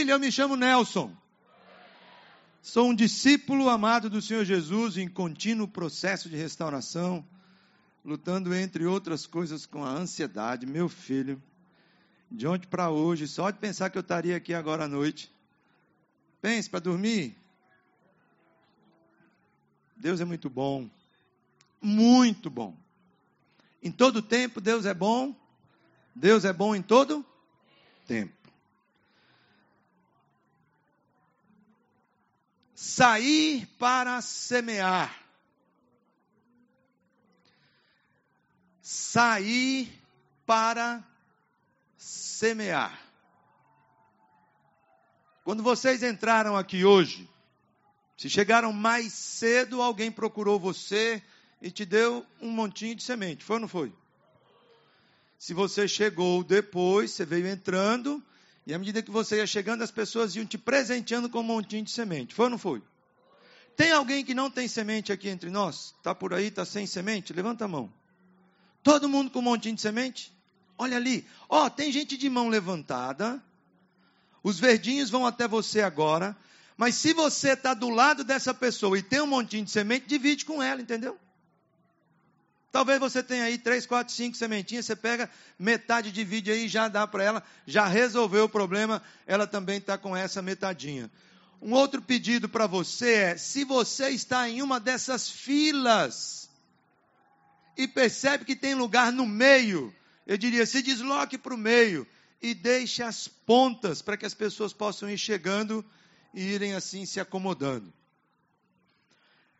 Família, eu me chamo Nelson. Sou um discípulo amado do Senhor Jesus em contínuo processo de restauração, lutando, entre outras coisas, com a ansiedade. Meu filho, de ontem para hoje, só de pensar que eu estaria aqui agora à noite. Pense para dormir. Deus é muito bom. Muito bom. Em todo tempo, Deus é bom. Deus é bom em todo tempo. Sair para semear. Sair para semear. Quando vocês entraram aqui hoje, se chegaram mais cedo, alguém procurou você e te deu um montinho de semente. Foi ou não foi? Se você chegou depois, você veio entrando, e à medida que você ia chegando, as pessoas iam te presenteando com um montinho de semente. Foi ou não foi? Tem alguém que não tem semente aqui entre nós? Está por aí, está sem semente? Levanta a mão. Todo mundo com um montinho de semente? Olha ali. Ó, oh, tem gente de mão levantada. Os verdinhos vão até você agora. Mas se você está do lado dessa pessoa e tem um montinho de semente, divide com ela, entendeu? Talvez você tenha aí três, quatro, cinco sementinhas, você pega metade, divide aí, já dá para ela, já resolveu o problema, ela também está com essa metadinha. Um outro pedido para você é: se você está em uma dessas filas e percebe que tem lugar no meio, eu diria, se desloque para o meio e deixe as pontas para que as pessoas possam ir chegando e irem assim se acomodando.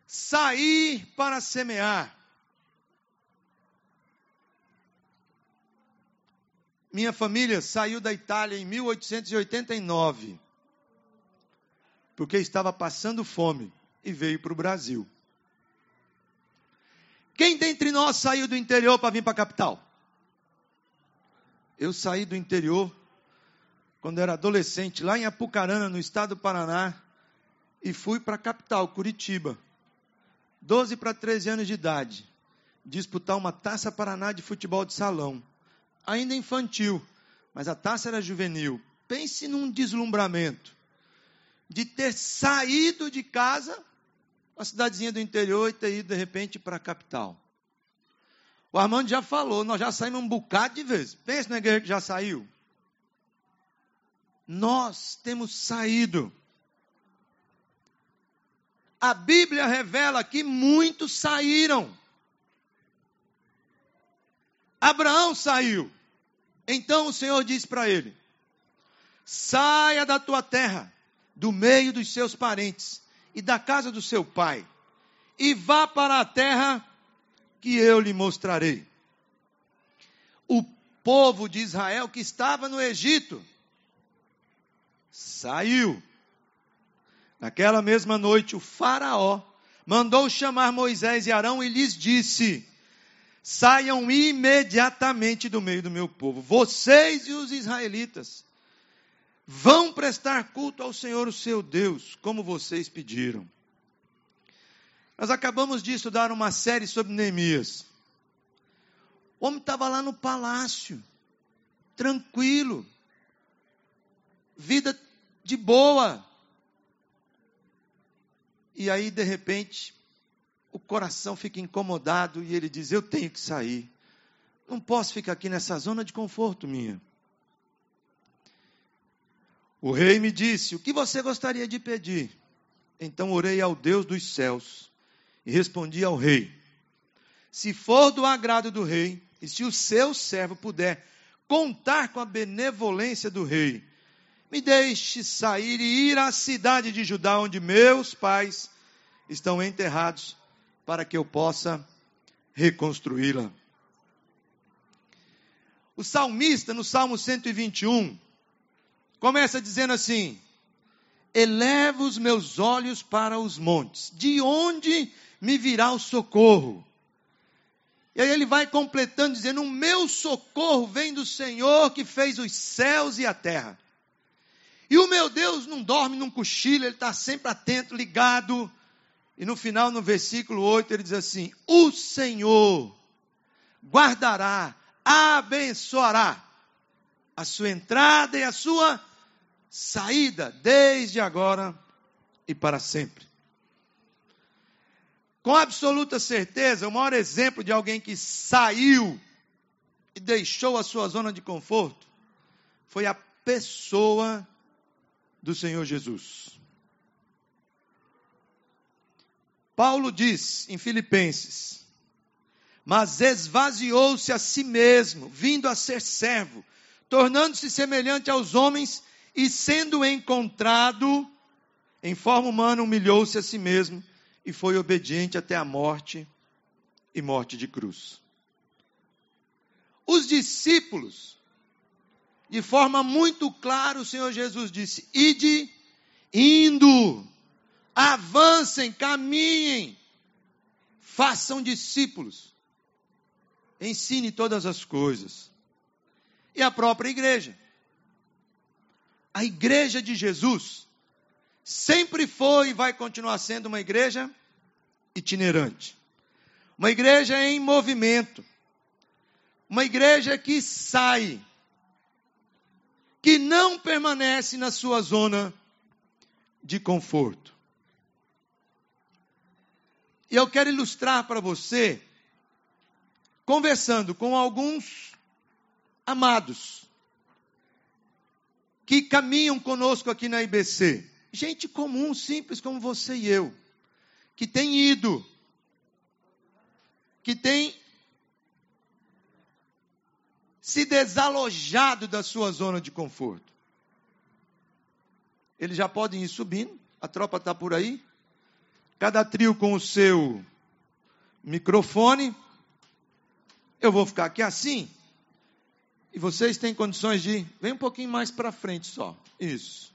Sair para semear. Minha família saiu da Itália em 1889, porque estava passando fome e veio para o Brasil. Quem dentre nós saiu do interior para vir para a capital? Eu saí do interior quando era adolescente, lá em Apucarana, no estado do Paraná, e fui para a capital, Curitiba. 12 para 13 anos de idade, disputar uma taça Paraná de futebol de salão ainda infantil, mas a taça era juvenil. Pense num deslumbramento de ter saído de casa, uma cidadezinha do interior, e ter ido de repente para a capital. O Armando já falou, nós já saímos um bocado de vezes. Pense na igreja que já saiu. Nós temos saído. A Bíblia revela que muitos saíram. Abraão saiu. Então o Senhor disse para ele: Saia da tua terra, do meio dos seus parentes e da casa do seu pai, e vá para a terra que eu lhe mostrarei. O povo de Israel que estava no Egito saiu. Naquela mesma noite, o Faraó mandou chamar Moisés e Arão e lhes disse: saiam imediatamente do meio do meu povo. Vocês e os israelitas vão prestar culto ao Senhor, o seu Deus, como vocês pediram. Nós acabamos de estudar uma série sobre Neemias. O homem estava lá no palácio, tranquilo, vida de boa. E aí, de repente, o coração fica incomodado e ele diz: Eu tenho que sair. Não posso ficar aqui nessa zona de conforto minha. O rei me disse: O que você gostaria de pedir? Então orei ao Deus dos céus e respondi ao rei: Se for do agrado do rei, e se o seu servo puder contar com a benevolência do rei, me deixe sair e ir à cidade de Judá, onde meus pais estão enterrados, para que eu possa reconstruí-la. O salmista, no Salmo 121, começa dizendo assim: Eleva os meus olhos para os montes, de onde me virá o socorro? E aí ele vai completando, dizendo: O meu socorro vem do Senhor que fez os céus e a terra. E o meu Deus não dorme, não cochila, ele está sempre atento, ligado e no final, no versículo 8, ele diz assim: O Senhor guardará, abençoará a sua entrada e a sua saída desde agora e para sempre. Com absoluta certeza, o maior exemplo de alguém que saiu e deixou a sua zona de conforto foi a pessoa do Senhor Jesus. Paulo diz em Filipenses: Mas esvaziou-se a si mesmo, vindo a ser servo, tornando-se semelhante aos homens e sendo encontrado em forma humana, humilhou-se a si mesmo e foi obediente até a morte e morte de cruz. Os discípulos, de forma muito clara, o Senhor Jesus disse: Ide indo, avancem, caminhem, façam discípulos, ensine todas as coisas. E a própria igreja. A igreja de Jesus sempre foi e vai continuar sendo uma igreja itinerante. Uma igreja em movimento. Uma igreja que sai, que não permanece na sua zona de conforto. E eu quero ilustrar para você, conversando com alguns amados que caminham conosco aqui na IBC. Gente comum, simples como você e eu, que tem ido, que tem se desalojado da sua zona de conforto. Eles já podem ir subindo, a tropa está por aí, cada trio com o seu microfone. Eu vou ficar aqui assim, e vocês têm condições de. Vem um pouquinho mais para frente só. Isso.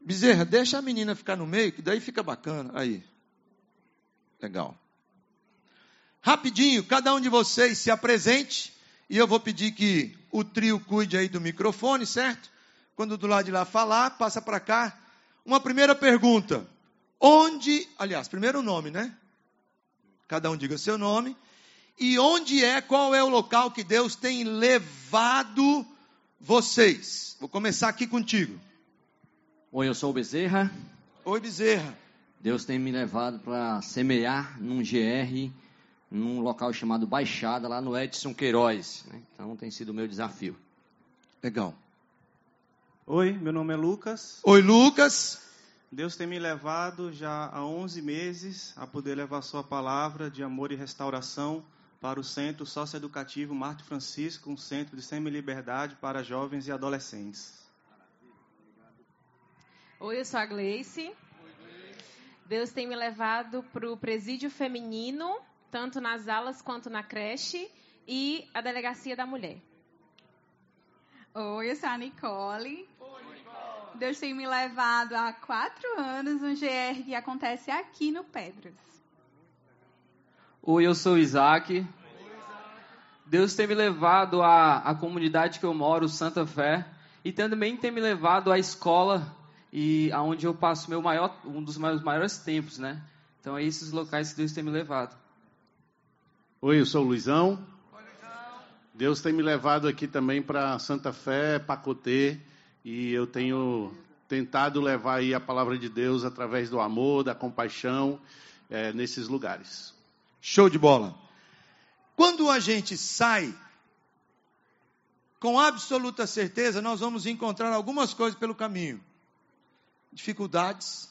Bezerra, deixa a menina ficar no meio, que daí fica bacana. Aí. Legal. Rapidinho, cada um de vocês se apresente. E eu vou pedir que o trio cuide aí do microfone, certo? Quando do lado de lá falar, passa para cá. Uma primeira pergunta. Onde, aliás, primeiro o nome, né? Cada um diga seu nome e onde é, qual é o local que Deus tem levado vocês. Vou começar aqui contigo. Oi, eu sou o Bezerra. Oi, Bezerra. Deus tem me levado para semear num GR, num local chamado Baixada, lá no Edson Queiroz. Né? Então tem sido o meu desafio. Legal. Oi, meu nome é Lucas. Oi, Lucas. Deus tem me levado já há 11 meses a poder levar Sua palavra de amor e restauração para o Centro Socioeducativo Marte Francisco, um centro de semi-liberdade para jovens e adolescentes. Oi, eu sou a Gleice. Deus tem me levado para o presídio feminino, tanto nas alas quanto na creche, e a delegacia da mulher. Oi, eu sou a Nicole. Deus tem me levado há quatro anos um GR que acontece aqui no Pedras. Oi, eu sou o Isaac. Deus tem me levado à, à comunidade que eu moro, Santa Fé, e também tem me levado à escola e aonde eu passo meu maior, um dos meus maiores tempos, né? Então é esses locais que Deus tem me levado. Oi, eu sou o Luizão. Deus tem me levado aqui também para Santa Fé, Pacotê, e eu tenho tentado levar aí a palavra de Deus através do amor, da compaixão, é, nesses lugares. Show de bola. Quando a gente sai, com absoluta certeza, nós vamos encontrar algumas coisas pelo caminho. Dificuldades,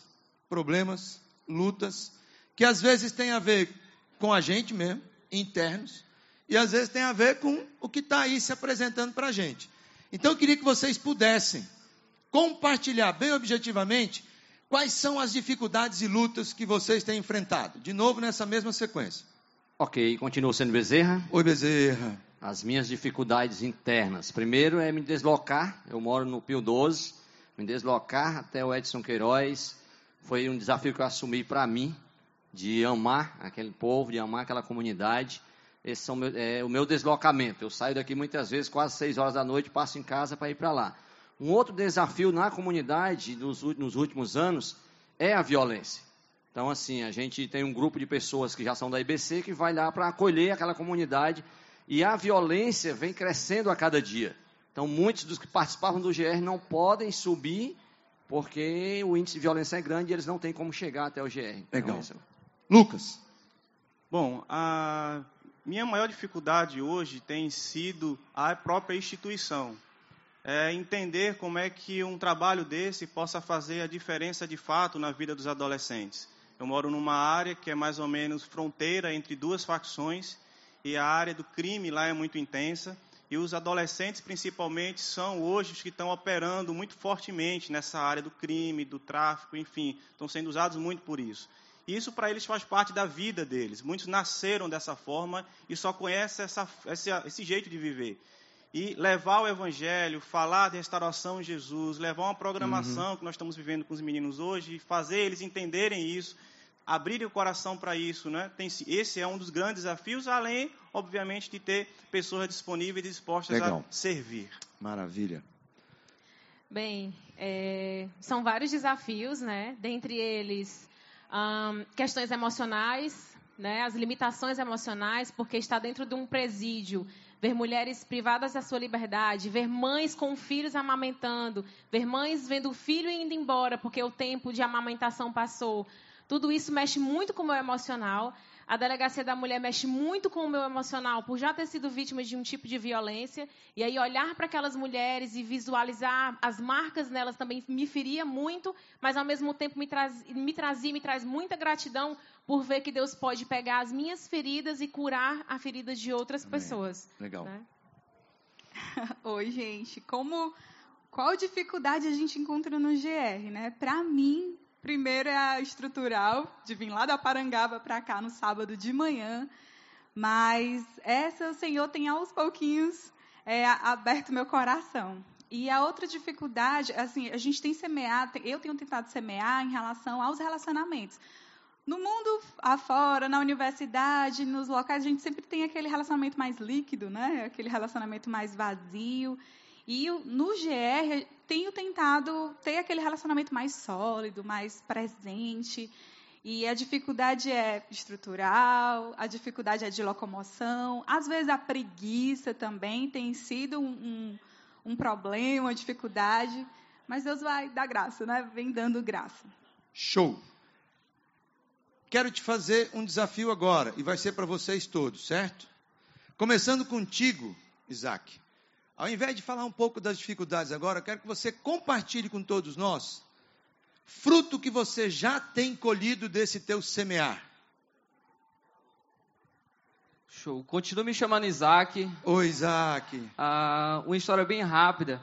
problemas, lutas, que às vezes tem a ver com a gente mesmo, internos, e às vezes tem a ver com o que está aí se apresentando para a gente. Então eu queria que vocês pudessem compartilhar bem objetivamente quais são as dificuldades e lutas que vocês têm enfrentado. De novo, nessa mesma sequência. Ok, continuo sendo Bezerra. Oi, Bezerra. As minhas dificuldades internas. Primeiro é me deslocar. Eu moro no Pio 12. Me deslocar até o Edson Queiroz. Foi um desafio que eu assumi para mim, de amar aquele povo, de amar aquela comunidade. Esse é o meu deslocamento. Eu saio daqui muitas vezes, quase seis horas da noite, passo em casa para ir para lá. Um outro desafio na comunidade nos, nos últimos anos é a violência. Então, assim, a gente tem um grupo de pessoas que já são da IBC que vai lá para acolher aquela comunidade e a violência vem crescendo a cada dia. Então, muitos dos que participavam do GR não podem subir porque o índice de violência é grande e eles não têm como chegar até o GR. Legal. Então, Lucas. Bom, a minha maior dificuldade hoje tem sido a própria instituição. É entender como é que um trabalho desse possa fazer a diferença de fato na vida dos adolescentes. Eu moro numa área que é mais ou menos fronteira entre duas facções e a área do crime lá é muito intensa. E os adolescentes, principalmente, são hoje os que estão operando muito fortemente nessa área do crime, do tráfico, enfim, estão sendo usados muito por isso. E isso para eles faz parte da vida deles. Muitos nasceram dessa forma e só conhecem essa, esse, esse jeito de viver. E levar o evangelho, falar de restauração em Jesus, levar uma programação Uhum. que nós estamos vivendo com os meninos hoje, e fazer eles entenderem isso, abrirem o coração para isso, né? Tem, esse é um dos grandes desafios, além, obviamente, de ter pessoas disponíveis e dispostas Legal. a servir. Maravilha. Bem, é, são vários desafios, né? Dentre eles, ahn, questões emocionais, né? As limitações emocionais, porque está dentro de um presídio, ver mulheres privadas da sua liberdade, ver mães com filhos amamentando, ver mães vendo o filho indo embora porque o tempo de amamentação passou. Tudo isso mexe muito com o meu emocional. A delegacia da mulher mexe muito com o meu emocional por já ter sido vítima de um tipo de violência. E aí olhar para aquelas mulheres e visualizar as marcas nelas também me feria muito, mas ao mesmo tempo me, traz, me trazia, me traz muita gratidão por ver que Deus pode pegar as minhas feridas e curar a ferida de outras Amém. pessoas. Legal. né? Oi, gente. Como qual dificuldade a gente encontra no GR, né? Para mim, primeiro é a estrutural de vir lá da Parangaba para cá no sábado de manhã, mas essa o Senhor tem aos pouquinhos é, aberto meu coração. E a outra dificuldade, assim, a gente tem semeado, eu tenho tentado semear em relação aos relacionamentos. No mundo afora, na universidade, nos locais, a gente sempre tem aquele relacionamento mais líquido, né? Aquele relacionamento mais vazio. E no GR, tenho tentado ter aquele relacionamento mais sólido, mais presente. E a dificuldade é estrutural, a dificuldade é de locomoção, às vezes a preguiça também tem sido um, um, um problema, uma dificuldade. Mas Deus vai dar graça, né? Vem dando graça. Show. Quero te fazer um desafio agora, e vai ser para vocês todos, certo? Começando contigo, Isaac. Ao invés de falar um pouco das dificuldades agora, quero que você compartilhe com todos nós fruto que você já tem colhido desse teu semear. Show. Continua me chamando Isaac. Ô Isaac, Ah, uma história bem rápida.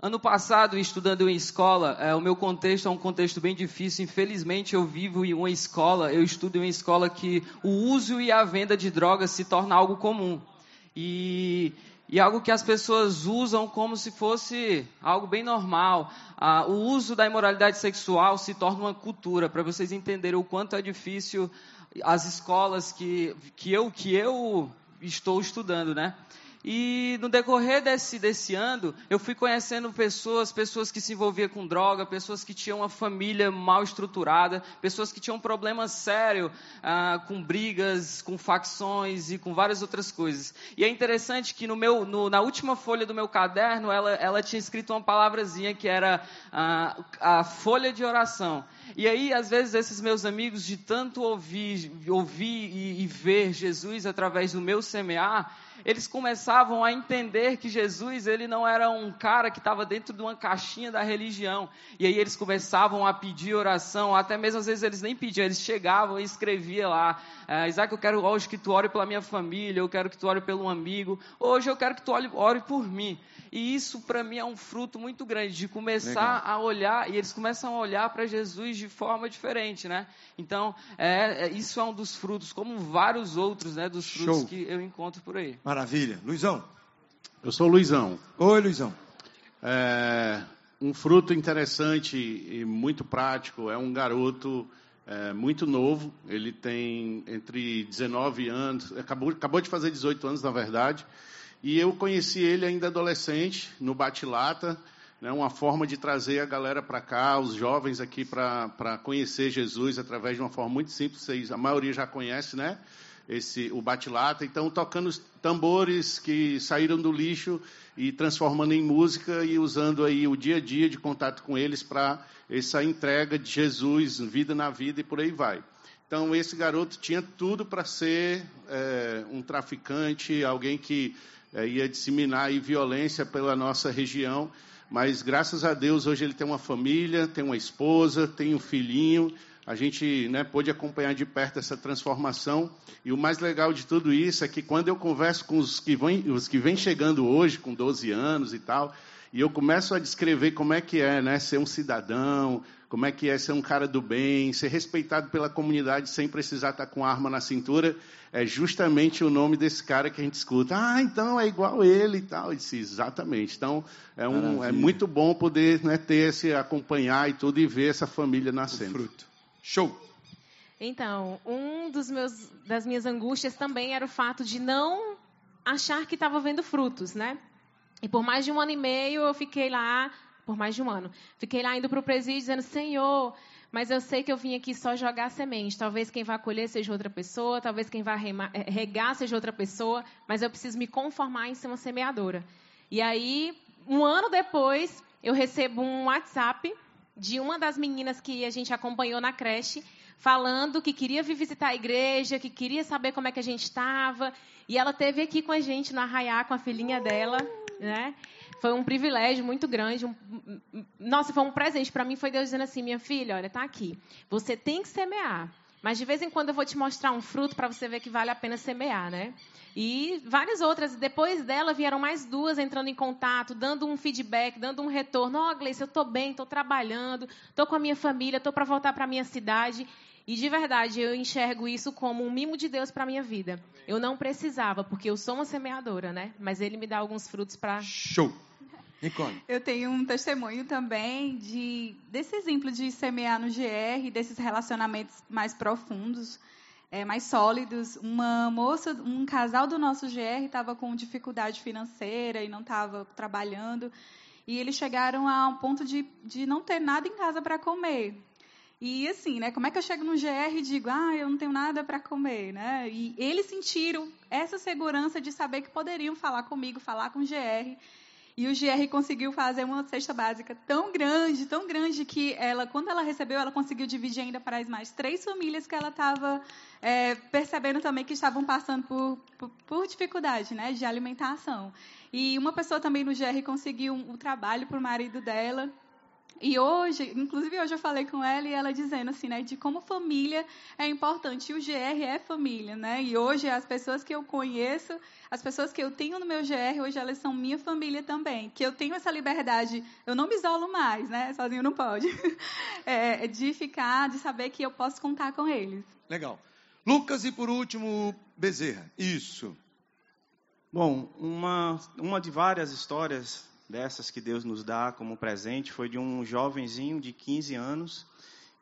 Ano passado, estudando em escola, eh, o meu contexto é um contexto bem difícil. Infelizmente, eu vivo em uma escola, eu estudo em uma escola que o uso e a venda de drogas se torna algo comum. E, e algo que as pessoas usam como se fosse algo bem normal. Ah, o uso da imoralidade sexual se torna uma cultura, para vocês entenderem o quanto é difícil as escolas que, que, eu, que eu estou estudando, né? E no decorrer desse, desse ano, eu fui conhecendo pessoas, pessoas que se envolviam com droga, pessoas que tinham uma família mal estruturada, pessoas que tinham um problema sério ah, com brigas, com facções e com várias outras coisas. E é interessante que no meu, no- na última folha do meu caderno, ela, ela tinha escrito uma palavrazinha que era ah, a folha de oração. E aí, às vezes, esses meus amigos, de tanto ouvir, ouvir e, e ver Jesus através do meu semear, eles começavam a entender que Jesus ele não era um cara que estava dentro de uma caixinha da religião. E aí eles começavam a pedir oração, até mesmo às vezes eles nem pediam, eles chegavam e escreviam lá, ah, Isaac, eu quero hoje que tu ore pela minha família, eu quero que tu ore pelo amigo, hoje eu quero que tu ore, ore por mim. E isso para mim é um fruto muito grande de começar Legal. a olhar e eles começam a olhar para Jesus de forma diferente, né? Então, é, é- isso é um dos frutos, como vários outros, né, dos frutos Show. que eu encontro por aí. Maravilha. Luizão. Eu sou o Luizão. Oi, Luizão. É, um fruto interessante e muito prático é um garoto é, muito novo. Ele tem entre 19 anos, acabou, acabou de fazer 18 anos, na verdade. E eu conheci ele ainda adolescente, no Bate-Lata, né, uma forma de trazer a galera para cá, os jovens aqui, para conhecer Jesus através de uma forma muito simples. Vocês, a maioria já conhece, né? Esse o bate-lata, então tocando os tambores que saíram do lixo e transformando em música e usando aí o dia a dia de contato com eles para essa entrega de Jesus, vida na vida e por aí vai. Então esse garoto tinha tudo para ser é, um traficante, alguém que é, ia disseminar aí violência pela nossa região, mas graças a Deus hoje ele tem uma família, tem uma esposa, tem um filhinho a gente né, pôde acompanhar de perto essa transformação. E o mais legal de tudo isso é que quando eu converso com os que vêm, os que vêm chegando hoje, com 12 anos e tal, e eu começo a descrever como é que é né, ser um cidadão, como é que é ser um cara do bem, ser respeitado pela comunidade sem precisar estar com arma na cintura, é justamente o nome desse cara que a gente escuta. Ah, então é igual ele e tal. Eu disse, exatamente. Então é, um, é muito bom poder né, ter esse acompanhar e tudo e ver essa família nascendo. O fruto. Show! Então, um dos meus, das minhas angústias também era o fato de não achar que estava vendo frutos, né? E por mais de um ano e meio eu fiquei lá, por mais de um ano, fiquei lá indo para o presídio dizendo, Senhor, mas eu sei que eu vim aqui só jogar semente. Talvez quem vai colher seja outra pessoa, talvez quem vai eh, regar seja outra pessoa, mas eu preciso me conformar em ser uma semeadora. E aí, um ano depois, eu recebo um WhatsApp de uma das meninas que a gente acompanhou na creche, falando que queria vir visitar a igreja, que queria saber como é que a gente estava. E ela teve aqui com a gente no Arraiá, com a filhinha dela, né? Foi um privilégio muito grande. Um... Nossa, foi um presente. Para mim foi Deus dizendo assim, minha filha, olha, tá aqui. Você tem que semear. Mas de vez em quando eu vou te mostrar um fruto para você ver que vale a pena semear, né? E várias outras. Depois dela vieram mais duas entrando em contato, dando um feedback, dando um retorno. Ó, oh, Gleice, eu estou bem, estou trabalhando, estou com a minha família, estou para voltar para a minha cidade. E de verdade, eu enxergo isso como um mimo de Deus para a minha vida. Eu não precisava, porque eu sou uma semeadora, né? Mas ele me dá alguns frutos para. Show! Nicole. Eu tenho um testemunho também de desse exemplo de semear no GR, desses relacionamentos mais profundos é, mais sólidos. Uma moça, um casal do nosso GR estava com dificuldade financeira e não estava trabalhando. E eles chegaram a um ponto de, de não ter nada em casa para comer. E assim, né? Como é que eu chego no GR e digo, ah, eu não tenho nada para comer, né? E eles sentiram essa segurança de saber que poderiam falar comigo, falar com o GR e o GR conseguiu fazer uma cesta básica tão grande, tão grande, que ela, quando ela recebeu, ela conseguiu dividir ainda para as mais três famílias que ela estava é, percebendo também que estavam passando por, por, por, dificuldade né, de alimentação. E uma pessoa também no GR conseguiu um, um trabalho para o marido dela, e hoje, inclusive hoje eu falei com ela e ela dizendo assim, né, de como família é importante. E o GR é família, né? E hoje as pessoas que eu conheço, as pessoas que eu tenho no meu GR, hoje elas são minha família também. Que eu tenho essa liberdade, eu não me isolo mais, né? Sozinho não pode. É, de ficar, de saber que eu posso contar com eles. Legal. Lucas e por último, Bezerra. Isso. Bom, uma, uma de várias histórias dessas que Deus nos dá como presente foi de um jovenzinho de 15 anos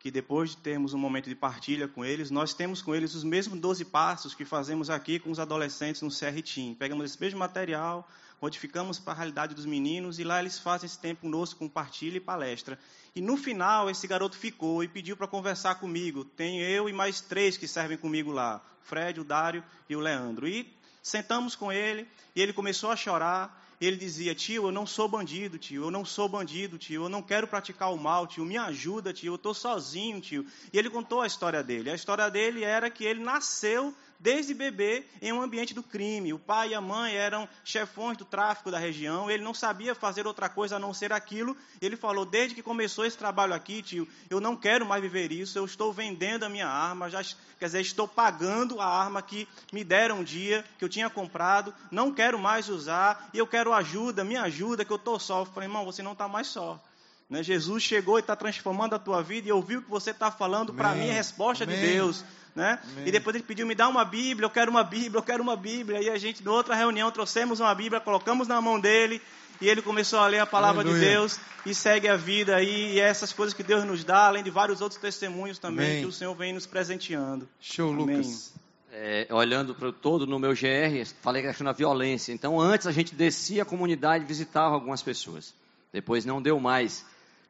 que depois de termos um momento de partilha com eles, nós temos com eles os mesmos 12 passos que fazemos aqui com os adolescentes no CRTIM. Pegamos esse mesmo material, modificamos para a realidade dos meninos e lá eles fazem esse tempo conosco com partilha e palestra. E no final, esse garoto ficou e pediu para conversar comigo. Tem eu e mais três que servem comigo lá: Fred, o Dário e o Leandro. E sentamos com ele e ele começou a chorar ele dizia: Tio, eu não sou bandido, tio, eu não sou bandido, tio, eu não quero praticar o mal, tio, me ajuda, tio, eu estou sozinho, tio. E ele contou a história dele. A história dele era que ele nasceu desde bebê em um ambiente do crime. O pai e a mãe eram chefões do tráfico da região, ele não sabia fazer outra coisa a não ser aquilo. Ele falou: Desde que começou esse trabalho aqui, tio, eu não quero mais viver isso, eu estou vendendo a minha arma, já, quer dizer, estou pagando a arma que me deram um dia, que eu tinha comprado, não quero mais usar, e eu quero ajuda, me ajuda, que eu estou só. Eu falei: Irmão, você não está mais só. Né? Jesus chegou e está transformando a tua vida e ouviu o que você está falando para mim, a resposta Amém. de Deus. Né? E depois ele pediu, me dá uma Bíblia, eu quero uma Bíblia, eu quero uma Bíblia. E a gente, na outra reunião, trouxemos uma Bíblia, colocamos na mão dele, e ele começou a ler a palavra Aleluia. de Deus e segue a vida aí. E essas coisas que Deus nos dá, além de vários outros testemunhos também Amém. que o Senhor vem nos presenteando. Show, Amém. Lucas. É, olhando para todo no meu GR, falei que da violência. Então, antes a gente descia a comunidade e visitava algumas pessoas. Depois não deu mais.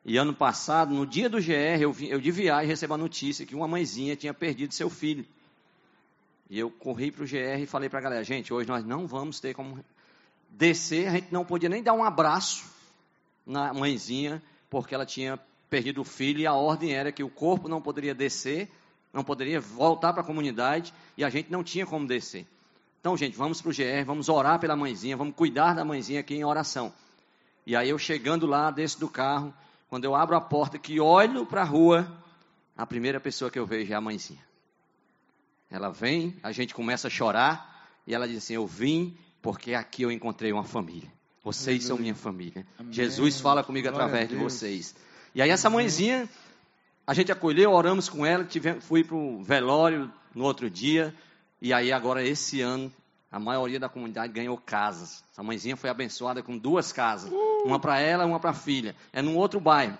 E ano passado, no dia do GR, eu, vi, eu de viagem recebi a notícia que uma mãezinha tinha perdido seu filho. E eu corri para o GR e falei para a galera, gente, hoje nós não vamos ter como descer, a gente não podia nem dar um abraço na mãezinha, porque ela tinha perdido o filho e a ordem era que o corpo não poderia descer, não poderia voltar para a comunidade e a gente não tinha como descer. Então, gente, vamos para o GR, vamos orar pela mãezinha, vamos cuidar da mãezinha aqui em oração. E aí eu chegando lá, desço do carro, quando eu abro a porta, que olho para a rua, a primeira pessoa que eu vejo é a mãezinha. Ela vem, a gente começa a chorar, e ela diz assim: Eu vim porque aqui eu encontrei uma família. Vocês Aleluia. são minha família. Amém. Jesus fala comigo Glória através de vocês. E aí essa mãezinha, a gente acolheu, oramos com ela, tive, fui para o velório no outro dia, e aí agora esse ano a maioria da comunidade ganhou casas. Essa mãezinha foi abençoada com duas casas! Uma para ela, uma para a filha. É num outro bairro.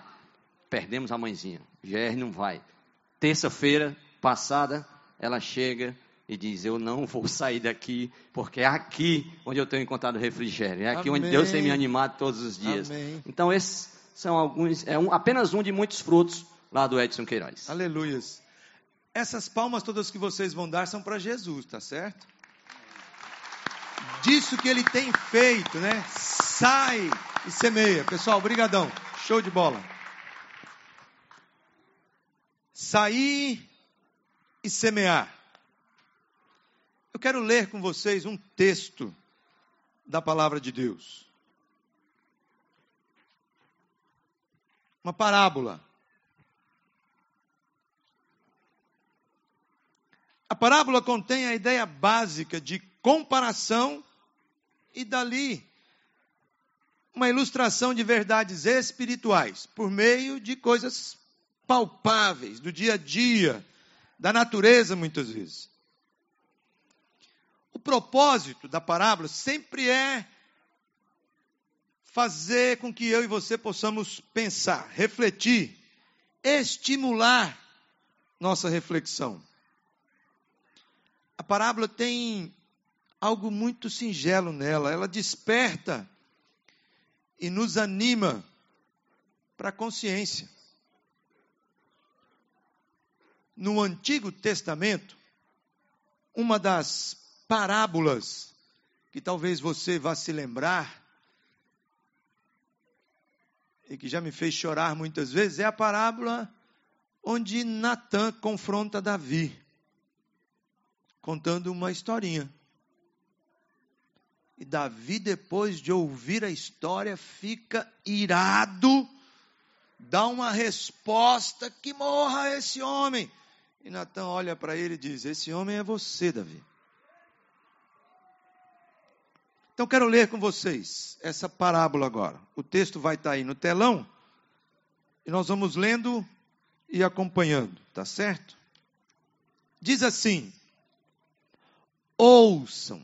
Perdemos a mãezinha. GR não vai. Terça-feira passada, ela chega e diz: Eu não vou sair daqui, porque é aqui onde eu tenho encontrado refrigério. É aqui Amém. onde Deus tem me animado todos os dias. Amém. Então, esses são alguns, é um, apenas um de muitos frutos lá do Edson Queiroz. Aleluias. Essas palmas todas que vocês vão dar são para Jesus, tá certo? Disso que ele tem feito, né? Sai e semeia. Pessoal, brigadão. Show de bola. Sair e semear. Eu quero ler com vocês um texto da palavra de Deus. Uma parábola. A parábola contém a ideia básica de comparação e dali uma ilustração de verdades espirituais por meio de coisas palpáveis do dia a dia da natureza, muitas vezes. O propósito da parábola sempre é fazer com que eu e você possamos pensar, refletir, estimular nossa reflexão. A parábola tem algo muito singelo nela, ela desperta e nos anima para a consciência. no Antigo Testamento, uma das parábolas que talvez você vá se lembrar e que já me fez chorar muitas vezes é a parábola onde Natan confronta Davi, contando uma historinha. E Davi, depois de ouvir a história, fica irado, dá uma resposta que morra esse homem. E Natan olha para ele e diz: Esse homem é você, Davi. Então quero ler com vocês essa parábola agora. O texto vai estar tá aí no telão e nós vamos lendo e acompanhando, tá certo? Diz assim: Ouçam.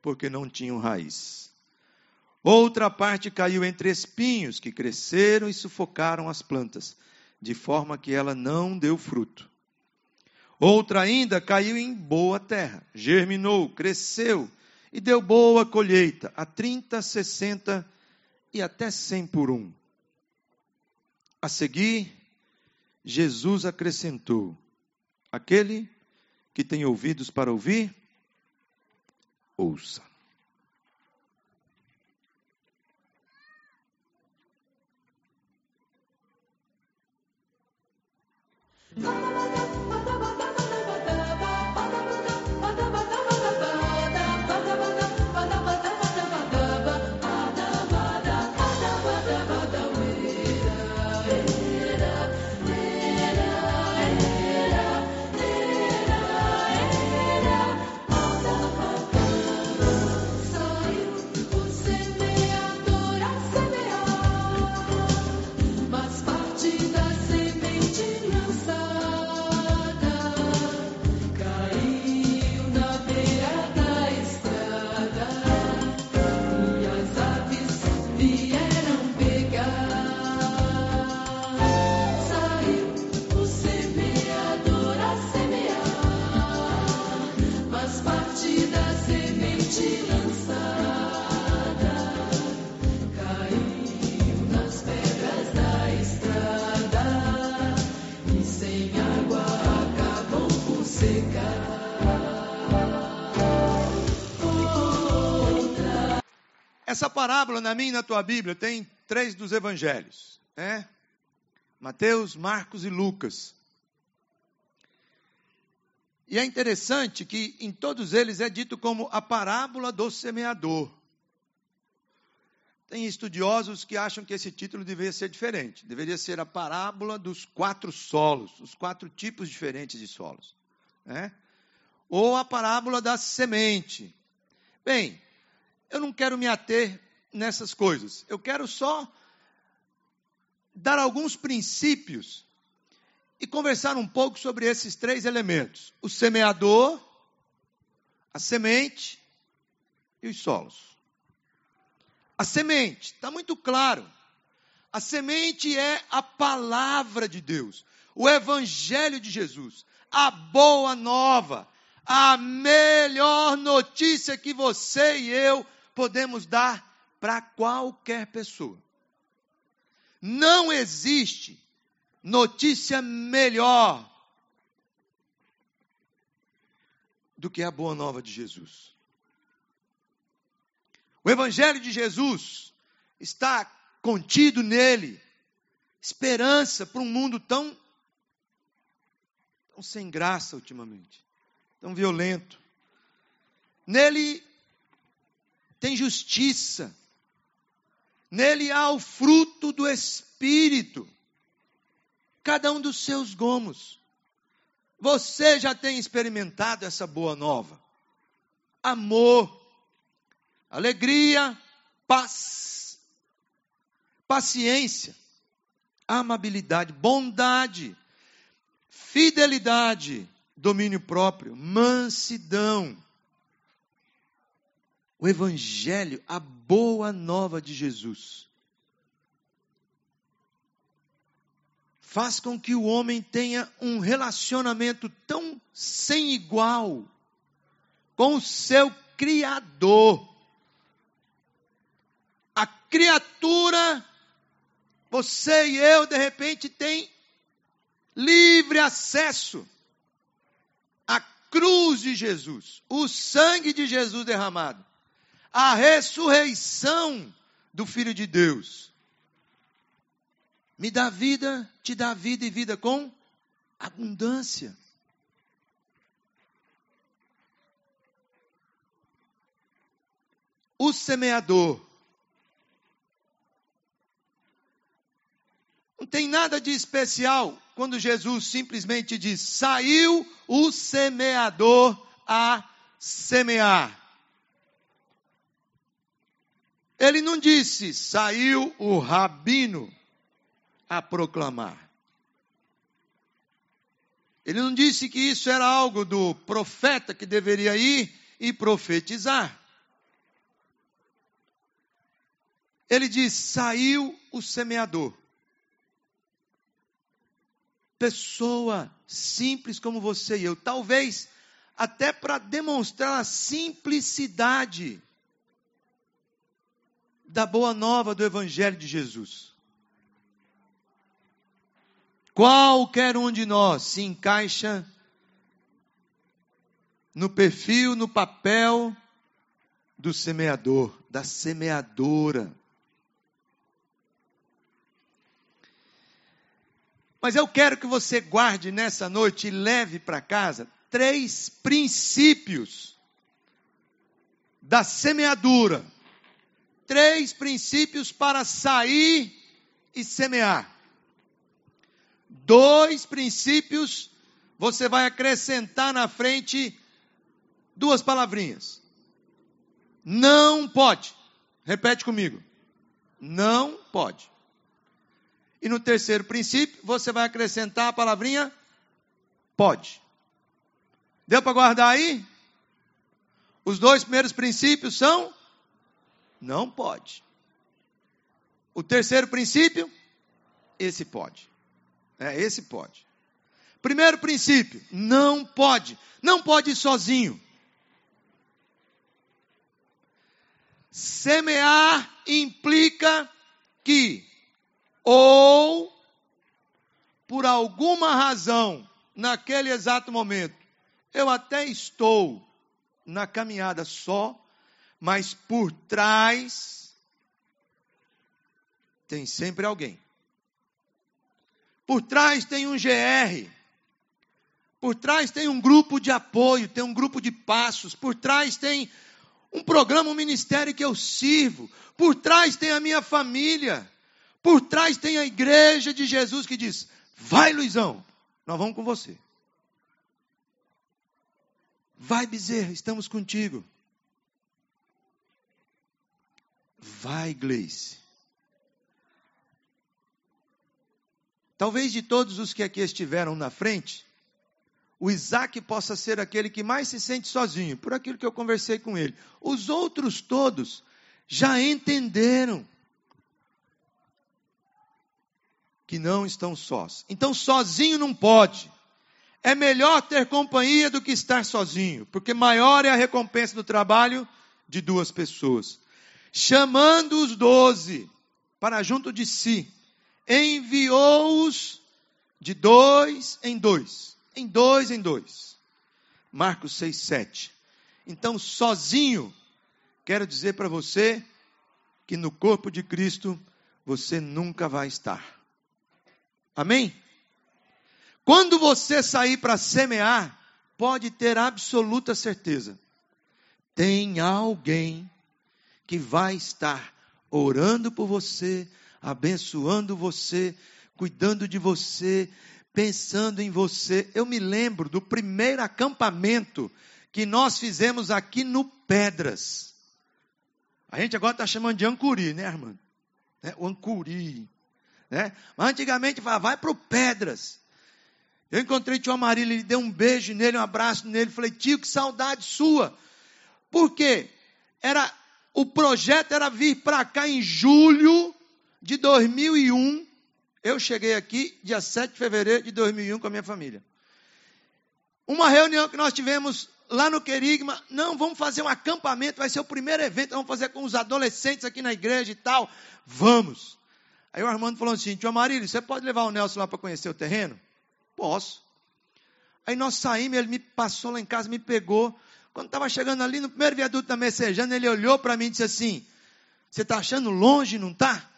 porque não tinham raiz. Outra parte caiu entre espinhos, que cresceram e sufocaram as plantas de forma que ela não deu fruto. Outra ainda caiu em boa terra, germinou, cresceu e deu boa colheita, a 30, 60 e até 100 por um. A seguir, Jesus acrescentou: Aquele que tem ouvidos para ouvir, ouça. Música Essa parábola na minha e na tua Bíblia tem três dos evangelhos, né? Mateus, Marcos e Lucas. E é interessante que em todos eles é dito como a parábola do semeador. Tem estudiosos que acham que esse título deveria ser diferente. Deveria ser a parábola dos quatro solos, os quatro tipos diferentes de solos. Né? Ou a parábola da semente. Bem, eu não quero me ater nessas coisas. Eu quero só dar alguns princípios e conversar um pouco sobre esses três elementos: o semeador, a semente e os solos. A semente, está muito claro. A semente é a palavra de Deus, o Evangelho de Jesus, a boa nova, a melhor notícia que você e eu podemos dar para qualquer pessoa. Não existe notícia melhor do que a boa nova de Jesus. O Evangelho de Jesus está contido nele esperança para um mundo tão, tão sem graça ultimamente, tão violento. Nele tem justiça, nele há o fruto do Espírito, cada um dos seus gomos. Você já tem experimentado essa boa nova? Amor, alegria, paz, paciência, amabilidade, bondade, fidelidade, domínio próprio, mansidão. O Evangelho, a boa nova de Jesus, faz com que o homem tenha um relacionamento tão sem igual com o seu Criador criatura, você e eu, de repente, tem livre acesso à cruz de Jesus, o sangue de Jesus derramado, a ressurreição do Filho de Deus. Me dá vida, te dá vida e vida com abundância. O semeador tem nada de especial quando Jesus simplesmente diz: saiu o semeador a semear. Ele não disse: saiu o rabino a proclamar. Ele não disse que isso era algo do profeta que deveria ir e profetizar. Ele diz: saiu o semeador pessoa simples como você e eu. Talvez até para demonstrar a simplicidade da boa nova do Evangelho de Jesus. Qualquer um de nós se encaixa no perfil, no papel do semeador, da semeadora. Mas eu quero que você guarde nessa noite e leve para casa três princípios da semeadura. Três princípios para sair e semear. Dois princípios, você vai acrescentar na frente duas palavrinhas. Não pode. Repete comigo. Não pode. E no terceiro princípio, você vai acrescentar a palavrinha pode. Deu para guardar aí? Os dois primeiros princípios são não pode. O terceiro princípio, esse pode. É, esse pode. Primeiro princípio, não pode. Não pode ir sozinho. Semear implica que ou por alguma razão, naquele exato momento, eu até estou na caminhada só, Mas por trás tem sempre alguém. Por trás tem um GR. Por trás tem um grupo de apoio, tem um grupo de passos. Por trás tem um programa, um ministério que eu sirvo. Por trás tem a minha família. Por trás tem a igreja de Jesus que diz: Vai, Luizão, nós vamos com você. Vai, Bezerra, estamos contigo. Vai, Gleice. Talvez de todos os que aqui estiveram na frente, o Isaac possa ser aquele que mais se sente sozinho, por aquilo que eu conversei com ele. Os outros todos já entenderam que não estão sós. Então, sozinho não pode. É melhor ter companhia do que estar sozinho, porque maior é a recompensa do trabalho de duas pessoas. Chamando os doze para junto de si, enviou-os de dois em dois. Em dois em dois. Marcos 6, 7. Então, sozinho, quero dizer para você que no corpo de Cristo você nunca vai estar. Amém? Quando você sair para semear, pode ter absoluta certeza. Tem alguém que vai estar orando por você, abençoando você, cuidando de você, pensando em você. Eu me lembro do primeiro acampamento que nós fizemos aqui no Pedras. A gente agora está chamando de Ancuri, né, irmã? É, o Ancuri. Né? Mas antigamente falava, vai para o Pedras. Eu encontrei o tio Amarília, ele deu um beijo nele, um abraço nele. Falei, tio, que saudade sua. Por quê? Era, o projeto era vir para cá em julho de 2001. Eu cheguei aqui dia 7 de fevereiro de 2001 com a minha família. Uma reunião que nós tivemos lá no Querigma. Não, vamos fazer um acampamento, vai ser o primeiro evento, vamos fazer com os adolescentes aqui na igreja e tal. Vamos. Aí o Armando falou assim: Tio Amarílio, você pode levar o Nelson lá para conhecer o terreno? Posso. Aí nós saímos, ele me passou lá em casa, me pegou. Quando estava chegando ali no primeiro viaduto da Messejana, ele olhou para mim e disse assim: Você está achando longe, não está?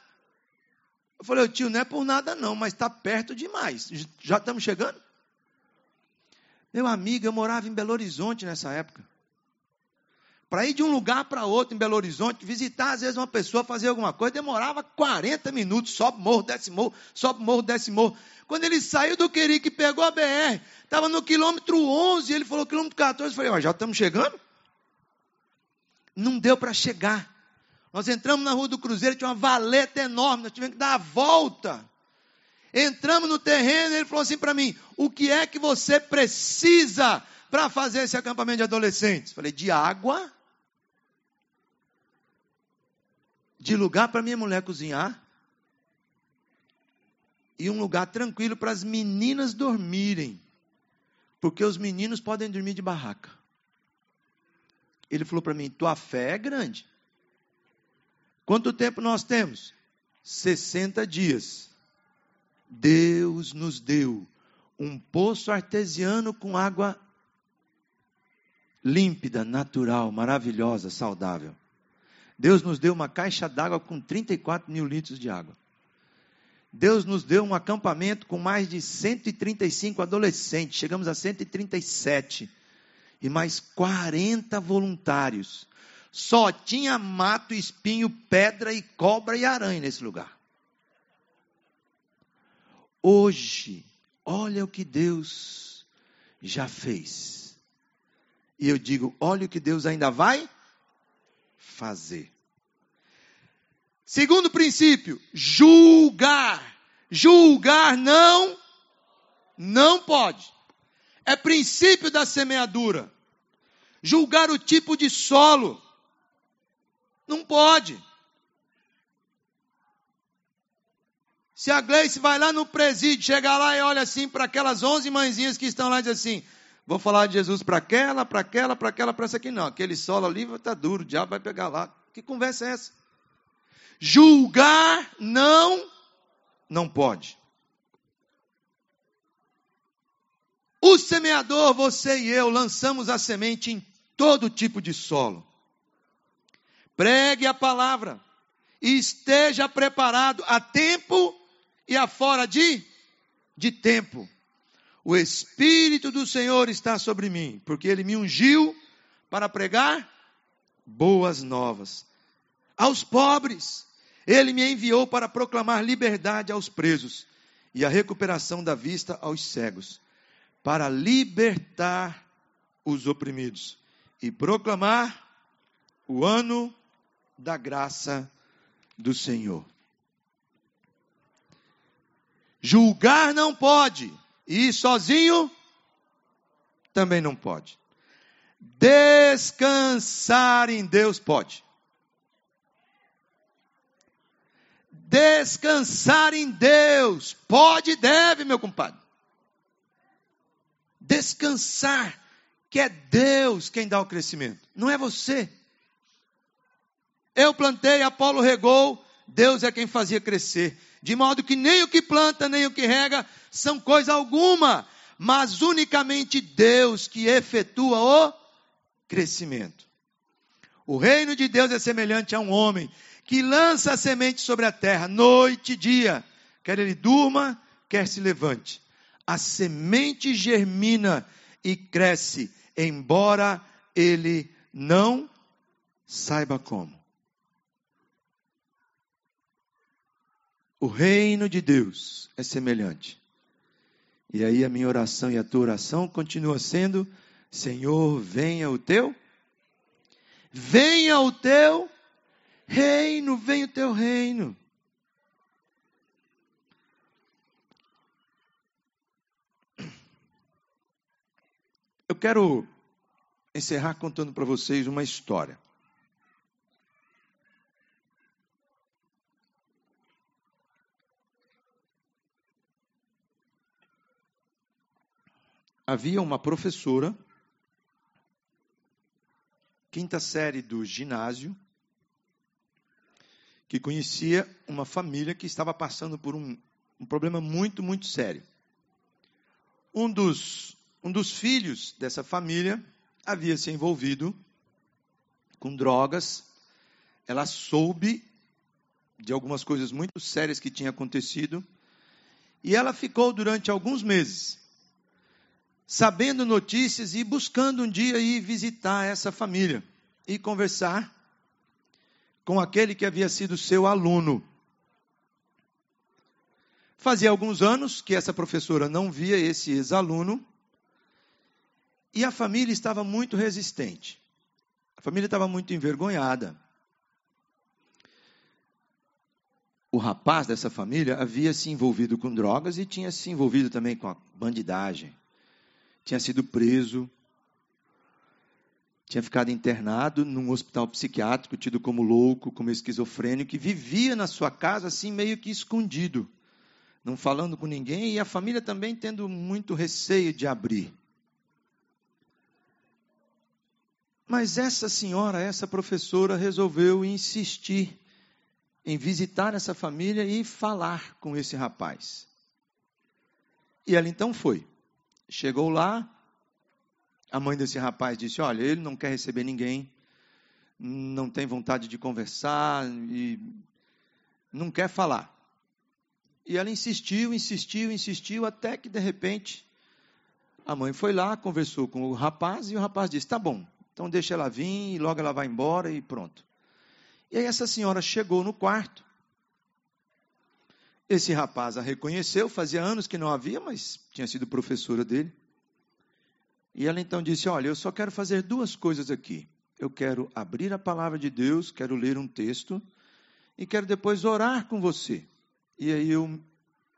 Eu falei, tio, não é por nada não, mas está perto demais. Já estamos chegando? Meu amigo, eu morava em Belo Horizonte nessa época para ir de um lugar para outro em Belo Horizonte, visitar às vezes uma pessoa, fazer alguma coisa, demorava 40 minutos, sobe morro, desce morro, sobe morro, desce morro. Quando ele saiu do Querique, pegou a BR, estava no quilômetro 11, ele falou quilômetro 14, eu falei, ó, já estamos chegando? Não deu para chegar. Nós entramos na Rua do Cruzeiro, tinha uma valeta enorme, nós tivemos que dar a volta. Entramos no terreno, ele falou assim para mim: o que é que você precisa para fazer esse acampamento de adolescentes? Falei, de água de lugar para minha mulher cozinhar e um lugar tranquilo para as meninas dormirem, porque os meninos podem dormir de barraca. Ele falou para mim: tua fé é grande. Quanto tempo nós temos? 60 dias. Deus nos deu um poço artesiano com água límpida, natural, maravilhosa, saudável. Deus nos deu uma caixa d'água com 34 mil litros de água. Deus nos deu um acampamento com mais de 135 adolescentes, chegamos a 137, e mais 40 voluntários. Só tinha mato, espinho, pedra e cobra e aranha nesse lugar. Hoje, olha o que Deus já fez. E eu digo, olha o que Deus ainda vai fazer. Segundo princípio, julgar. Julgar não, não pode. É princípio da semeadura. Julgar o tipo de solo. Não pode. Se a Gleice vai lá no presídio, chega lá e olha assim para aquelas onze mãezinhas que estão lá e diz assim: Vou falar de Jesus para aquela, para aquela, para aquela, para essa aqui. Não, aquele solo ali está duro, o diabo vai pegar lá. Que conversa é essa? Julgar não, não pode. O semeador, você e eu, lançamos a semente em todo tipo de solo. pregue a palavra e esteja preparado a tempo e a fora de, de tempo. O Espírito do Senhor está sobre mim, porque ele me ungiu para pregar boas novas aos pobres. Ele me enviou para proclamar liberdade aos presos e a recuperação da vista aos cegos, para libertar os oprimidos e proclamar o ano da graça do Senhor. Julgar não pode, e sozinho também não pode. Descansar em Deus pode. Descansar em Deus pode e deve, meu compadre. Descansar, que é Deus quem dá o crescimento, não é você. Eu plantei, Apolo regou, Deus é quem fazia crescer. De modo que nem o que planta, nem o que rega são coisa alguma, mas unicamente Deus que efetua o crescimento. O reino de Deus é semelhante a um homem que lança a semente sobre a terra, noite e dia, quer ele durma, quer se levante. A semente germina e cresce, embora ele não saiba como. O reino de Deus é semelhante. E aí a minha oração e a tua oração continua sendo: Senhor, venha o teu, venha o teu reino, venha o teu reino. Eu quero encerrar contando para vocês uma história. Havia uma professora, quinta série do ginásio, que conhecia uma família que estava passando por um, um problema muito, muito sério. Um dos, um dos filhos dessa família havia se envolvido com drogas. Ela soube de algumas coisas muito sérias que tinham acontecido. E ela ficou durante alguns meses sabendo notícias e buscando um dia ir visitar essa família e conversar com aquele que havia sido seu aluno. Fazia alguns anos que essa professora não via esse ex-aluno e a família estava muito resistente. A família estava muito envergonhada. O rapaz dessa família havia se envolvido com drogas e tinha se envolvido também com a bandidagem tinha sido preso, tinha ficado internado num hospital psiquiátrico, tido como louco, como esquizofrênico, e vivia na sua casa assim meio que escondido, não falando com ninguém, e a família também tendo muito receio de abrir. Mas essa senhora, essa professora, resolveu insistir em visitar essa família e falar com esse rapaz. E ela então foi. Chegou lá, a mãe desse rapaz disse: Olha, ele não quer receber ninguém, não tem vontade de conversar e não quer falar. E ela insistiu, insistiu, insistiu, até que de repente a mãe foi lá, conversou com o rapaz e o rapaz disse: Tá bom, então deixa ela vir e logo ela vai embora e pronto. E aí essa senhora chegou no quarto esse rapaz a reconheceu, fazia anos que não havia, mas tinha sido professora dele. E ela então disse: Olha, eu só quero fazer duas coisas aqui. Eu quero abrir a palavra de Deus, quero ler um texto e quero depois orar com você. E aí eu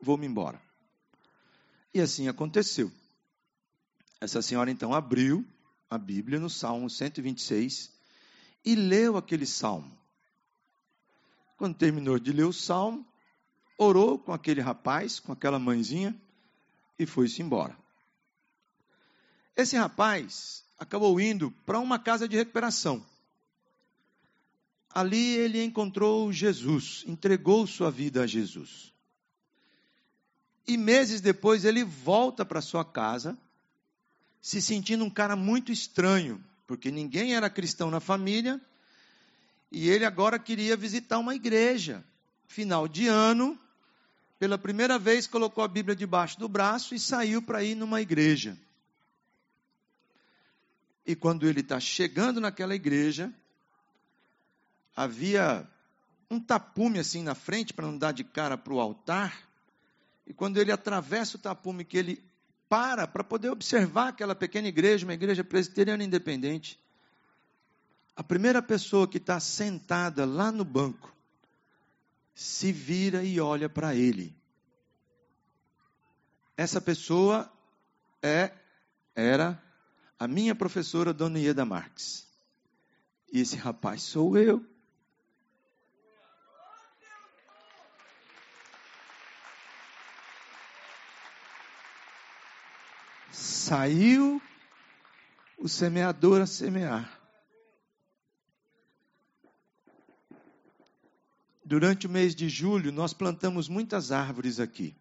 vou me embora. E assim aconteceu. Essa senhora então abriu a Bíblia no Salmo 126 e leu aquele salmo. Quando terminou de ler o salmo, orou com aquele rapaz, com aquela mãezinha e foi-se embora. Esse rapaz acabou indo para uma casa de recuperação. Ali ele encontrou Jesus, entregou sua vida a Jesus. E meses depois ele volta para sua casa, se sentindo um cara muito estranho, porque ninguém era cristão na família, E ele agora queria visitar uma igreja. Final de ano, pela primeira vez colocou a Bíblia debaixo do braço e saiu para ir numa igreja. E quando ele está chegando naquela igreja, havia um tapume assim na frente para não dar de cara para o altar. E quando ele atravessa o tapume, que ele para para poder observar aquela pequena igreja, uma igreja presbiteriana independente, a primeira pessoa que está sentada lá no banco se vira e olha para ele. Essa pessoa é era a minha professora Dona Ieda Marques. E esse rapaz sou eu. Saiu o semeador a semear. Durante o mês de julho, nós plantamos muitas árvores aqui.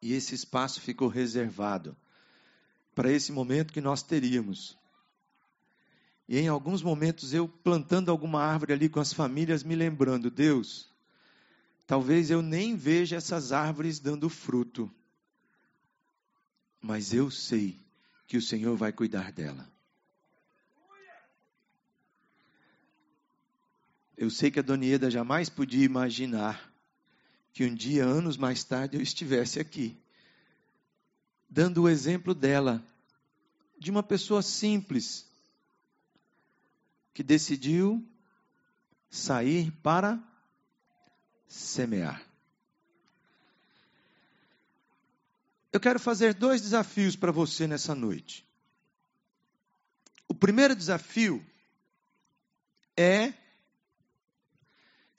E esse espaço ficou reservado para esse momento que nós teríamos. E em alguns momentos eu plantando alguma árvore ali com as famílias, me lembrando, Deus, talvez eu nem veja essas árvores dando fruto mas eu sei que o Senhor vai cuidar dela. Eu sei que a Donieda jamais podia imaginar que um dia, anos mais tarde, eu estivesse aqui, dando o exemplo dela, de uma pessoa simples, que decidiu sair para semear. Eu quero fazer dois desafios para você nessa noite. O primeiro desafio é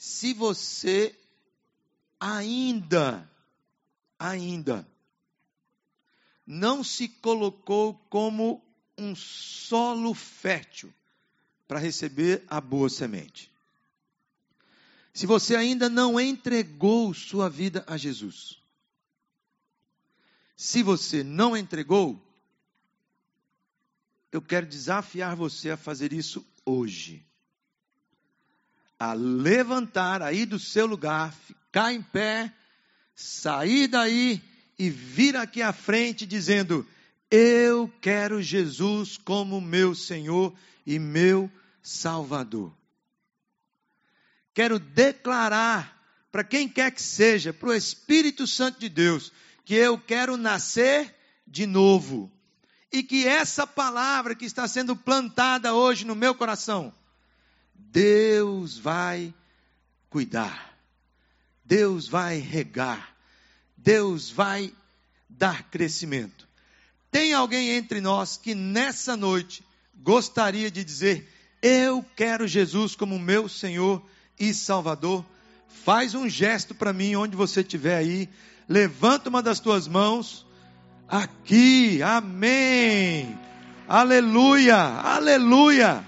se você ainda, ainda, não se colocou como um solo fértil para receber a boa semente. Se você ainda não entregou sua vida a Jesus. Se você não entregou, eu quero desafiar você a fazer isso hoje. A levantar aí do seu lugar, ficar em pé, sair daí e vir aqui à frente dizendo: Eu quero Jesus como meu Senhor e meu Salvador. Quero declarar para quem quer que seja, para o Espírito Santo de Deus, que eu quero nascer de novo. E que essa palavra que está sendo plantada hoje no meu coração, Deus vai cuidar, Deus vai regar, Deus vai dar crescimento. Tem alguém entre nós que nessa noite gostaria de dizer: Eu quero Jesus como meu Senhor e Salvador? Faz um gesto para mim onde você estiver aí levanta uma das tuas mãos. Aqui, amém. Aleluia, aleluia.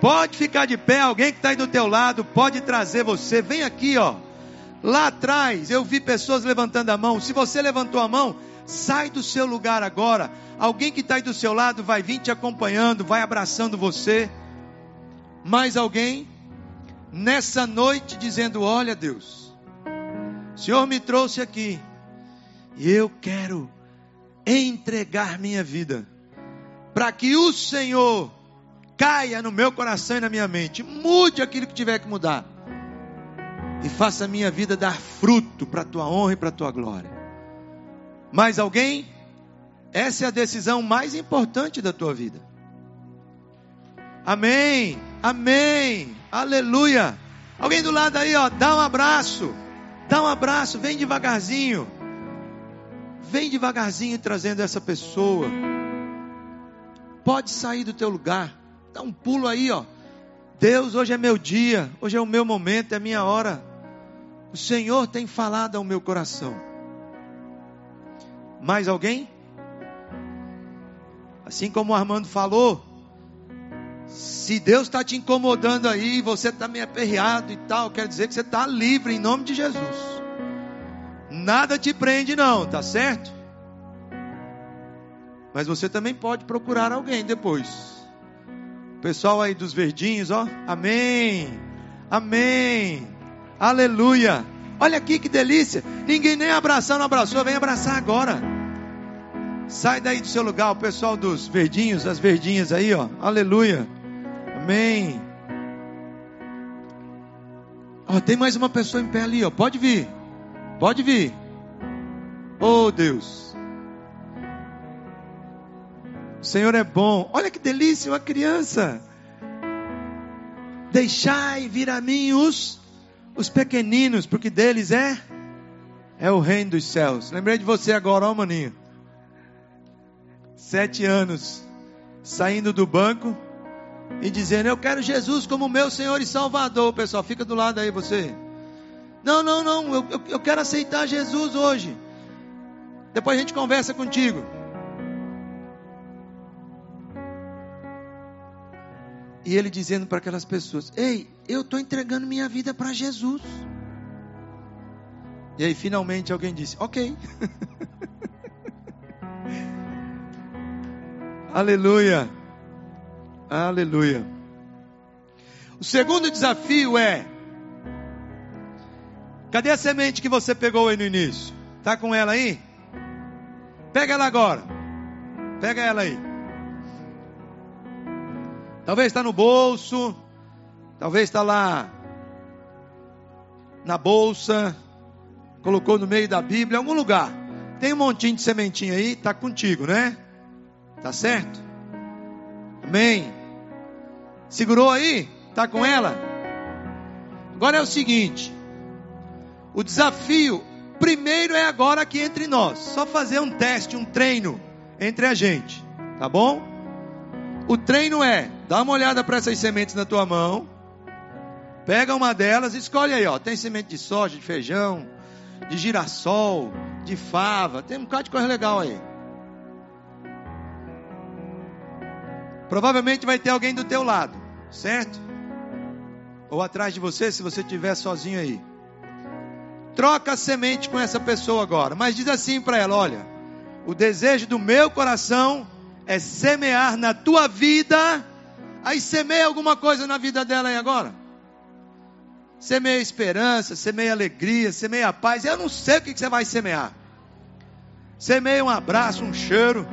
Pode ficar de pé, alguém que está aí do teu lado, pode trazer você. Vem aqui, ó. Lá atrás, eu vi pessoas levantando a mão. Se você levantou a mão, sai do seu lugar agora. Alguém que está aí do seu lado vai vir te acompanhando, vai abraçando você. Mais alguém? Nessa noite, dizendo: Olha, Deus, o Senhor me trouxe aqui e eu quero entregar minha vida para que o Senhor caia no meu coração e na minha mente, mude aquilo que tiver que mudar e faça a minha vida dar fruto para a tua honra e para a tua glória. Mais alguém? Essa é a decisão mais importante da tua vida. Amém. Amém. Aleluia. Alguém do lado aí, ó, dá um abraço. Dá um abraço, vem devagarzinho. Vem devagarzinho trazendo essa pessoa. Pode sair do teu lugar. Dá um pulo aí, ó. Deus, hoje é meu dia, hoje é o meu momento, é a minha hora. O Senhor tem falado ao meu coração. Mais alguém? Assim como o Armando falou, se Deus está te incomodando aí, você está meio aperreado e tal, quer dizer que você está livre em nome de Jesus. Nada te prende, não, tá certo? Mas você também pode procurar alguém depois. Pessoal aí dos verdinhos, ó. Amém. Amém. Aleluia. Olha aqui que delícia. Ninguém nem abraçar, não abraçou. Vem abraçar agora. Sai daí do seu lugar, o pessoal dos verdinhos, as verdinhas aí, ó. Aleluia. Amém. Ó, tem mais uma pessoa em pé ali, ó. Pode vir. Pode vir. Oh, Deus. O Senhor é bom. Olha que delícia, uma criança. Deixai vir a mim os, os pequeninos, porque deles é é o reino dos céus. Lembrei de você agora, ó maninho. Sete anos, saindo do banco e dizendo: Eu quero Jesus como meu Senhor e Salvador. Pessoal, fica do lado aí você. Não, não, não, eu, eu, eu quero aceitar Jesus hoje. Depois a gente conversa contigo. E ele dizendo para aquelas pessoas: Ei, eu estou entregando minha vida para Jesus. E aí finalmente alguém disse: Ok. Aleluia. Aleluia. O segundo desafio é: Cadê a semente que você pegou aí no início? Tá com ela aí? Pega ela agora. Pega ela aí. Talvez está no bolso, talvez está lá na bolsa, colocou no meio da Bíblia, em algum lugar. Tem um montinho de sementinha aí, está contigo, né? Tá certo? Amém. Segurou aí? Tá com ela? Agora é o seguinte: o desafio primeiro é agora aqui entre nós. Só fazer um teste, um treino entre a gente, tá bom? O treino é Dá uma olhada para essas sementes na tua mão. Pega uma delas, escolhe aí, ó. Tem semente de soja, de feijão, de girassol, de fava. Tem um bocado de coisa legal aí. Provavelmente vai ter alguém do teu lado, certo? Ou atrás de você, se você estiver sozinho aí. Troca a semente com essa pessoa agora, mas diz assim para ela: olha, o desejo do meu coração é semear na tua vida Aí semeia alguma coisa na vida dela aí agora. Semeia esperança, semeia alegria, semeia paz. Eu não sei o que você vai semear. Semeia um abraço, um cheiro,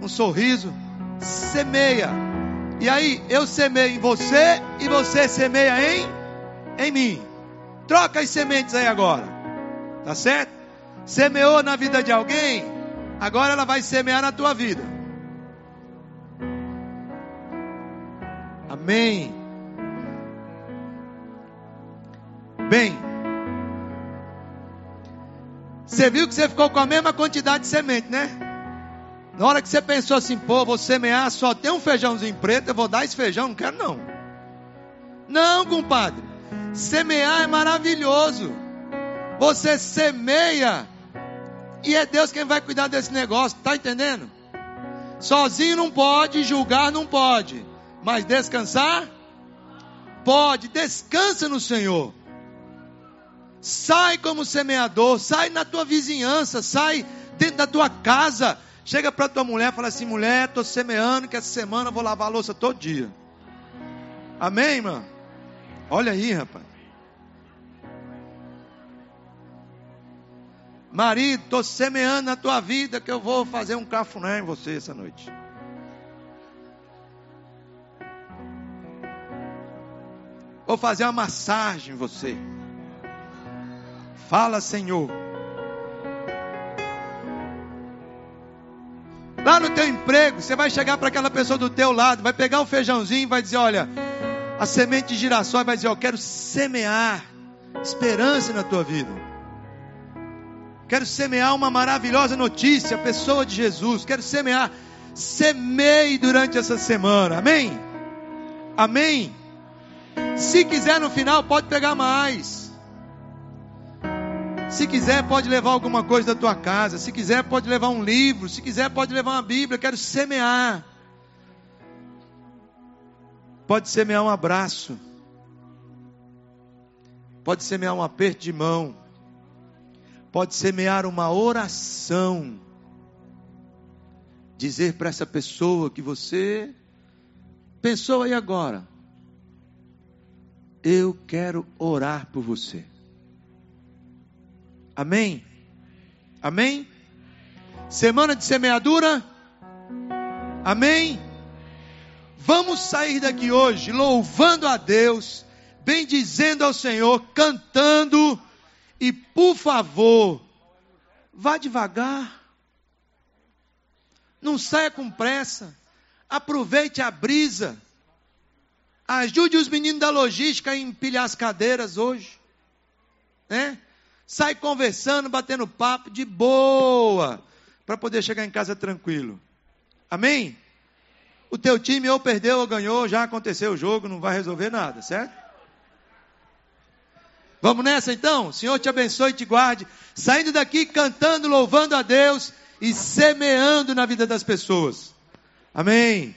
um sorriso. Semeia. E aí eu semeio em você e você semeia em em mim. Troca as sementes aí agora. Tá certo? Semeou na vida de alguém, agora ela vai semear na tua vida. Amém. Bem, você viu que você ficou com a mesma quantidade de semente, né? Na hora que você pensou assim, pô, vou semear, só tem um feijãozinho preto, eu vou dar esse feijão, não quero não. Não, compadre. Semear é maravilhoso. Você semeia e é Deus quem vai cuidar desse negócio, tá entendendo? Sozinho não pode, julgar não pode. Mas descansar? Pode, descansa no Senhor. Sai como semeador, sai na tua vizinhança, sai dentro da tua casa. Chega para tua mulher e fala assim: mulher, estou semeando que essa semana eu vou lavar a louça todo dia. Amém, irmã? Olha aí, rapaz. Marido, estou semeando na tua vida que eu vou fazer um cafuné em você essa noite. Vou fazer uma massagem em você. Fala, Senhor. Lá no teu emprego, você vai chegar para aquela pessoa do teu lado, vai pegar um feijãozinho e vai dizer: Olha, a semente de girassol vai dizer: Eu quero semear esperança na tua vida. Quero semear uma maravilhosa notícia, a pessoa de Jesus. Quero semear. Semeie durante essa semana. Amém? Amém? Se quiser no final, pode pegar mais. Se quiser, pode levar alguma coisa da tua casa. Se quiser, pode levar um livro. Se quiser, pode levar uma Bíblia. Quero semear. Pode semear um abraço. Pode semear um aperto de mão. Pode semear uma oração. Dizer para essa pessoa que você Pensou aí agora? Eu quero orar por você. Amém? Amém? Semana de semeadura? Amém? Vamos sair daqui hoje louvando a Deus, bendizendo ao Senhor, cantando e, por favor, vá devagar. Não saia com pressa. Aproveite a brisa. Ajude os meninos da logística a empilhar as cadeiras hoje. Né? Sai conversando, batendo papo de boa, para poder chegar em casa tranquilo. Amém? O teu time ou perdeu ou ganhou, já aconteceu o jogo, não vai resolver nada, certo? Vamos nessa então? Senhor te abençoe e te guarde. Saindo daqui cantando, louvando a Deus e semeando na vida das pessoas. Amém.